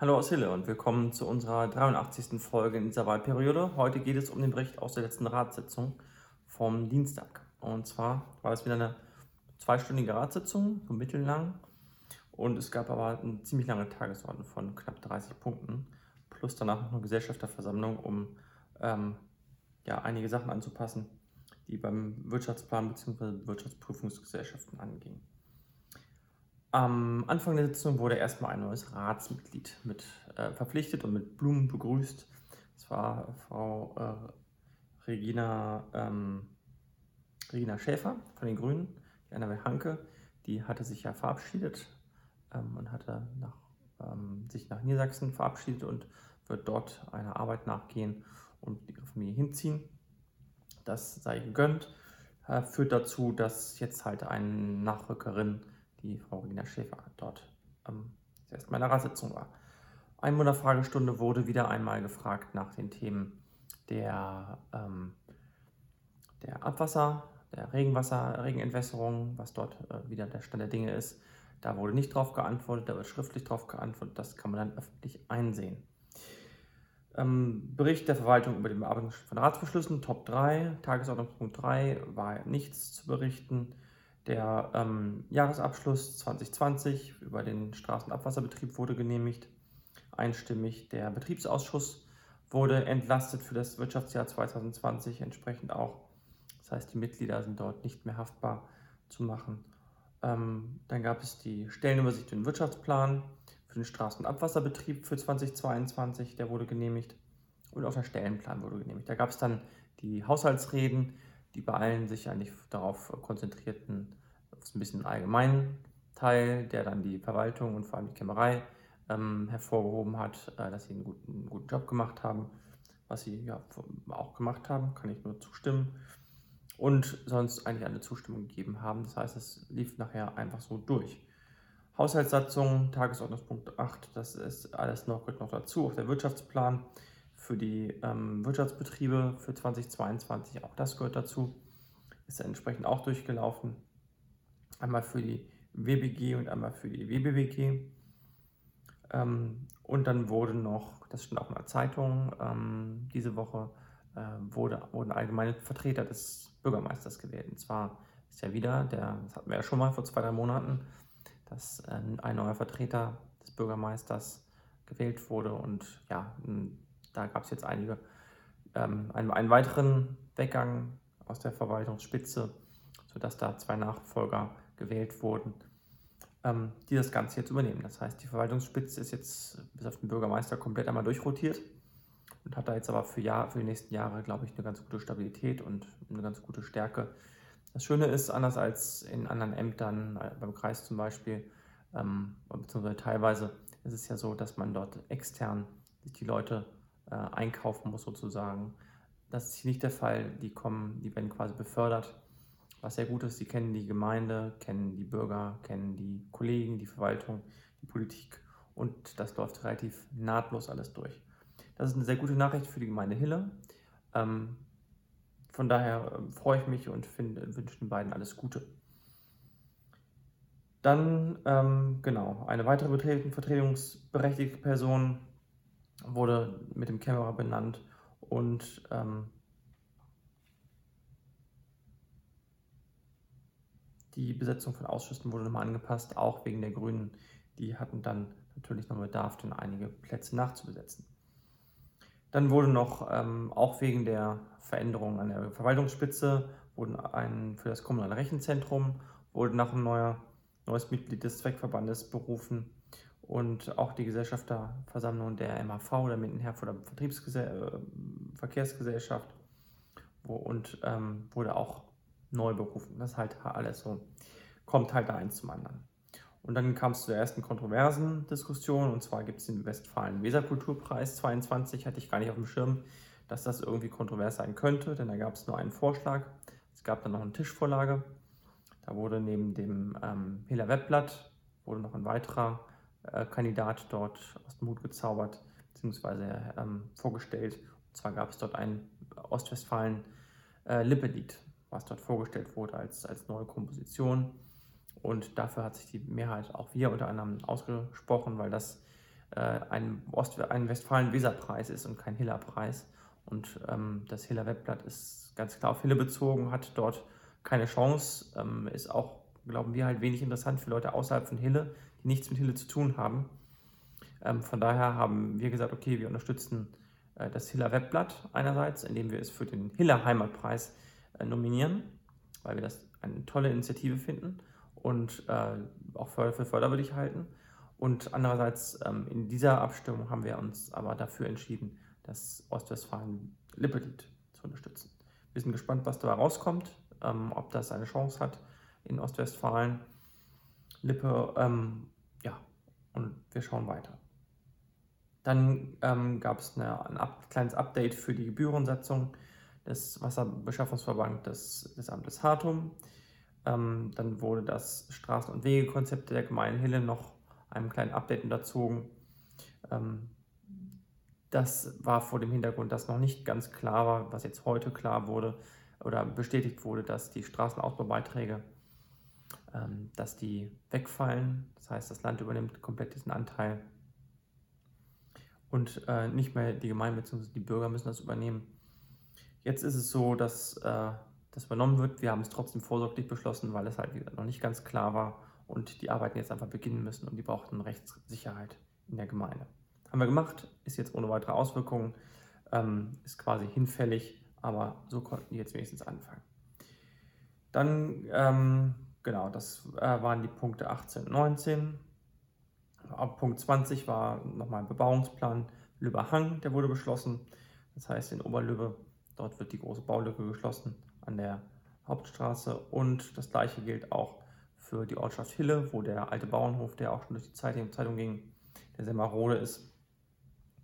Hallo aus Hille und willkommen zu unserer 83. Folge in dieser Wahlperiode. Heute geht es um den Bericht aus der letzten Ratssitzung vom Dienstag. Und zwar war es wieder eine zweistündige Ratssitzung, so mittellang. Und es gab aber eine ziemlich lange Tagesordnung von knapp 30 Punkten, plus danach noch eine Gesellschafterversammlung, um ähm, ja, einige Sachen anzupassen, die beim Wirtschaftsplan bzw. Wirtschaftsprüfungsgesellschaften angingen. Am Anfang der Sitzung wurde erstmal ein neues Ratsmitglied mit äh, verpflichtet und mit Blumen begrüßt. Das war Frau äh, Regina, ähm, Regina Schäfer von den Grünen, die Annabel Hanke. Die hatte sich ja verabschiedet ähm, und hatte nach, ähm, sich nach Niedersachsen verabschiedet und wird dort einer Arbeit nachgehen und ihre Familie hinziehen. Das sei gegönnt. Äh, führt dazu, dass jetzt halt eine Nachrückerin die Frau Regina Schäfer dort ähm, erst meiner Ratssitzung war. Einwohnerfragestunde wurde wieder einmal gefragt nach den Themen der, ähm, der Abwasser, der Regenwasser, Regenentwässerung, was dort äh, wieder der Stand der Dinge ist. Da wurde nicht drauf geantwortet, da wird schriftlich drauf geantwortet, das kann man dann öffentlich einsehen. Ähm, Bericht der Verwaltung über die Bearbeitung von Ratsbeschlüssen, Top 3, Tagesordnungspunkt 3, war nichts zu berichten der ähm, Jahresabschluss 2020 über den Straßenabwasserbetrieb wurde genehmigt. Einstimmig der Betriebsausschuss wurde entlastet für das Wirtschaftsjahr 2020, entsprechend auch. Das heißt, die Mitglieder sind dort nicht mehr haftbar zu machen. Ähm, dann gab es die Stellenübersicht und Wirtschaftsplan für den Straßenabwasserbetrieb für 2022, der wurde genehmigt. Und auch der Stellenplan wurde genehmigt. Da gab es dann die Haushaltsreden, die bei allen sich eigentlich darauf konzentrierten, auf ein bisschen allgemeinen Teil, der dann die Verwaltung und vor allem die Kämmerei ähm, hervorgehoben hat, äh, dass sie einen guten, einen guten Job gemacht haben, was sie ja auch gemacht haben, kann ich nur zustimmen. Und sonst eigentlich alle Zustimmung gegeben haben. Das heißt, es lief nachher einfach so durch. Haushaltssatzung, Tagesordnungspunkt 8, das ist alles noch, noch dazu. Auch der Wirtschaftsplan für die ähm, Wirtschaftsbetriebe für 2022, auch das gehört dazu, ist entsprechend auch durchgelaufen. Einmal für die WBG und einmal für die WBWG. Ähm, und dann wurde noch, das stand auch in der Zeitung, ähm, diese Woche äh, wurde, wurden allgemeine Vertreter des Bürgermeisters gewählt. Und zwar ist ja wieder, der, das hatten wir ja schon mal vor zwei, drei Monaten, dass äh, ein neuer Vertreter des Bürgermeisters gewählt wurde und ja, da gab es jetzt einige, ähm, einen, einen, weiteren Weggang aus der Verwaltungsspitze, sodass da zwei Nachfolger gewählt wurden, ähm, die das Ganze jetzt übernehmen. Das heißt, die Verwaltungsspitze ist jetzt bis auf den Bürgermeister komplett einmal durchrotiert und hat da jetzt aber für, Jahr, für die nächsten Jahre, glaube ich, eine ganz gute Stabilität und eine ganz gute Stärke. Das Schöne ist, anders als in anderen Ämtern, äh, beim Kreis zum Beispiel, ähm, beziehungsweise teilweise ist es ja so, dass man dort extern sich die Leute äh, einkaufen muss sozusagen. Das ist hier nicht der Fall. Die kommen, die werden quasi befördert, was sehr gut ist. Sie kennen die Gemeinde, kennen die Bürger, kennen die Kollegen, die Verwaltung, die Politik und das läuft relativ nahtlos alles durch. Das ist eine sehr gute Nachricht für die Gemeinde Hille. Ähm, von daher äh, freue ich mich und wünsche den beiden alles Gute. Dann, ähm, genau, eine weitere vertretungsberechtigte Person wurde mit dem Kämmerer benannt und ähm, die Besetzung von Ausschüssen wurde nochmal angepasst, auch wegen der Grünen. Die hatten dann natürlich noch Bedarf, dann einige Plätze nachzubesetzen. Dann wurde noch, ähm, auch wegen der Veränderung an der Verwaltungsspitze, wurden ein, für das kommunale Rechenzentrum wurde nach ein neuer, neues Mitglied des Zweckverbandes berufen und auch die Gesellschafterversammlung der MHV, der Mindenherforder Vertriebsgesell äh, wo, und ähm, wurde auch neu berufen. Das ist halt alles so, kommt halt da eins zum anderen. Und dann kam es zur ersten kontroversen Diskussion, und zwar gibt es den Westfalen-Weser-Kulturpreis 22, hatte ich gar nicht auf dem Schirm, dass das irgendwie kontrovers sein könnte, denn da gab es nur einen Vorschlag. Es gab dann noch eine Tischvorlage. Da wurde neben dem ähm, Hela Webblatt wurde noch ein weiterer äh, Kandidat dort aus dem Hut gezaubert bzw. Ähm, vorgestellt. Und zwar gab es dort ein Ostwestfalen äh, was dort vorgestellt wurde als, als neue Komposition. Und dafür hat sich die Mehrheit, auch wir unter anderem, ausgesprochen, weil das äh, ein, Ost ein Westfalen-Weser-Preis ist und kein Hiller-Preis. Und ähm, das Hiller Webblatt ist ganz klar auf Hille bezogen, hat dort keine Chance, ähm, ist auch, glauben wir, halt wenig interessant für Leute außerhalb von Hille, die nichts mit Hille zu tun haben. Ähm, von daher haben wir gesagt, okay, wir unterstützen äh, das Hiller Webblatt einerseits, indem wir es für den Hiller Heimatpreis nominieren, weil wir das eine tolle Initiative finden und äh, auch für, für förderwürdig halten. Und andererseits ähm, in dieser Abstimmung haben wir uns aber dafür entschieden, das Ostwestfalen Lippelied zu unterstützen. Wir sind gespannt, was da rauskommt, ähm, ob das eine Chance hat in Ostwestfalen. Lippe, ähm, ja, und wir schauen weiter. Dann ähm, gab es ein kleines Update für die Gebührensetzung des Wasserbeschaffungsverbands des, des Amtes Hartum. Ähm, dann wurde das Straßen- und Wegekonzept der Gemeinde Hille noch einem kleinen Update unterzogen. Ähm, das war vor dem Hintergrund, dass noch nicht ganz klar war, was jetzt heute klar wurde oder bestätigt wurde, dass die Straßenausbaubeiträge, ähm, dass die wegfallen. Das heißt, das Land übernimmt komplett diesen Anteil und äh, nicht mehr die Gemeinde bzw. die Bürger müssen das übernehmen. Jetzt ist es so, dass äh, das übernommen wird. Wir haben es trotzdem vorsorglich beschlossen, weil es halt noch nicht ganz klar war und die Arbeiten jetzt einfach beginnen müssen und die brauchten Rechtssicherheit in der Gemeinde. Haben wir gemacht, ist jetzt ohne weitere Auswirkungen, ähm, ist quasi hinfällig, aber so konnten die jetzt wenigstens anfangen. Dann, ähm, genau, das äh, waren die Punkte 18 und 19. Ab Punkt 20 war nochmal ein Bebauungsplan Lübberhang, der wurde beschlossen. Das heißt, in Oberlübbe, dort wird die große Baulücke geschlossen an der Hauptstraße und das gleiche gilt auch für die Ortschaft Hille, wo der alte Bauernhof, der auch schon durch die Zeitung ging, der sehr marode ist.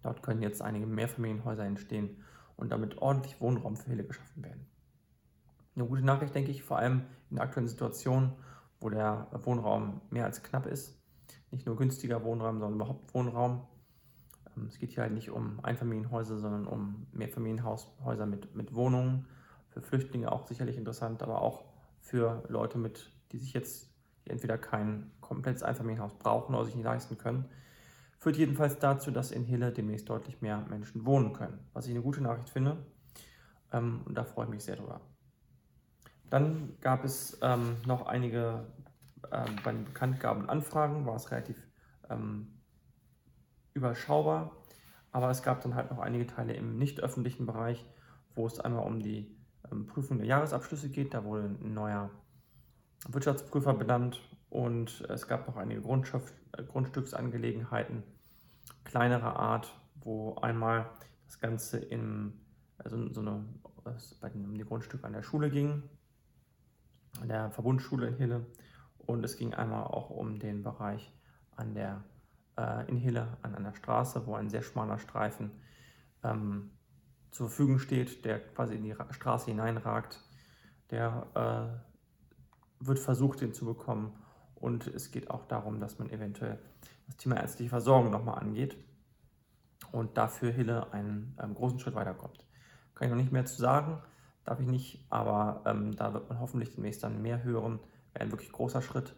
Dort können jetzt einige Mehrfamilienhäuser entstehen und damit ordentlich Wohnraum für Hille geschaffen werden. Eine gute Nachricht, denke ich, vor allem in der aktuellen Situation, wo der Wohnraum mehr als knapp ist. Nicht nur günstiger Wohnraum, sondern überhaupt Wohnraum. Ähm, es geht hier halt nicht um Einfamilienhäuser, sondern um Mehrfamilienhäuser mit, mit Wohnungen. Für Flüchtlinge auch sicherlich interessant, aber auch für Leute, mit, die sich jetzt die entweder kein komplettes Einfamilienhaus brauchen oder sich nicht leisten können. Führt jedenfalls dazu, dass in Hille demnächst deutlich mehr Menschen wohnen können, was ich eine gute Nachricht finde. Ähm, und da freue ich mich sehr drüber. Dann gab es ähm, noch einige ähm, bei den Bekanntgaben Anfragen, war es relativ ähm, überschaubar. Aber es gab dann halt noch einige Teile im nicht öffentlichen Bereich, wo es einmal um die ähm, Prüfung der Jahresabschlüsse geht. Da wurde ein neuer Wirtschaftsprüfer benannt und es gab noch einige äh, Grundstücksangelegenheiten kleinerer Art, wo einmal das Ganze in also so eine, bei dem, um die Grundstücke an der Schule ging, an der Verbundschule in Hille und es ging einmal auch um den Bereich an der, äh, in Hille an einer Straße, wo ein sehr schmaler Streifen ähm, zur Verfügung steht, der quasi in die Straße hineinragt. Der äh, wird versucht, den zu bekommen. Und es geht auch darum, dass man eventuell das Thema ärztliche Versorgung nochmal angeht und dafür Hille einen ähm, großen Schritt weiterkommt. Kann ich noch nicht mehr zu sagen, darf ich nicht, aber ähm, da wird man hoffentlich demnächst dann mehr hören. Wäre ein wirklich großer Schritt.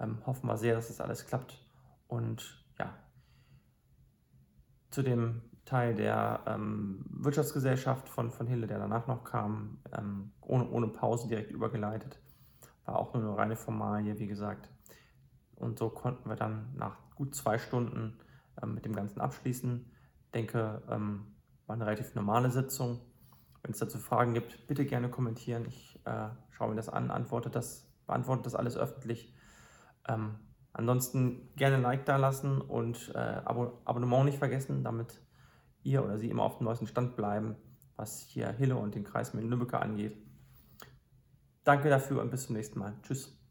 Ähm, hoffen wir sehr, dass das alles klappt. Und ja, zu dem Teil der ähm, Wirtschaftsgesellschaft von, von Hille, der danach noch kam, ähm, ohne, ohne Pause direkt übergeleitet. War auch nur eine reine Formalie, wie gesagt. Und so konnten wir dann nach gut zwei Stunden ähm, mit dem Ganzen abschließen. Ich denke, ähm, war eine relativ normale Sitzung. Wenn es dazu Fragen gibt, bitte gerne kommentieren. Ich äh, schaue mir das an, antworte das, beantworte das alles öffentlich. Ansonsten gerne ein Like da lassen und äh, Abo Abonnement nicht vergessen, damit ihr oder Sie immer auf dem neuesten Stand bleiben, was hier Hille und den Kreis mit Lübeck angeht. Danke dafür und bis zum nächsten Mal. Tschüss.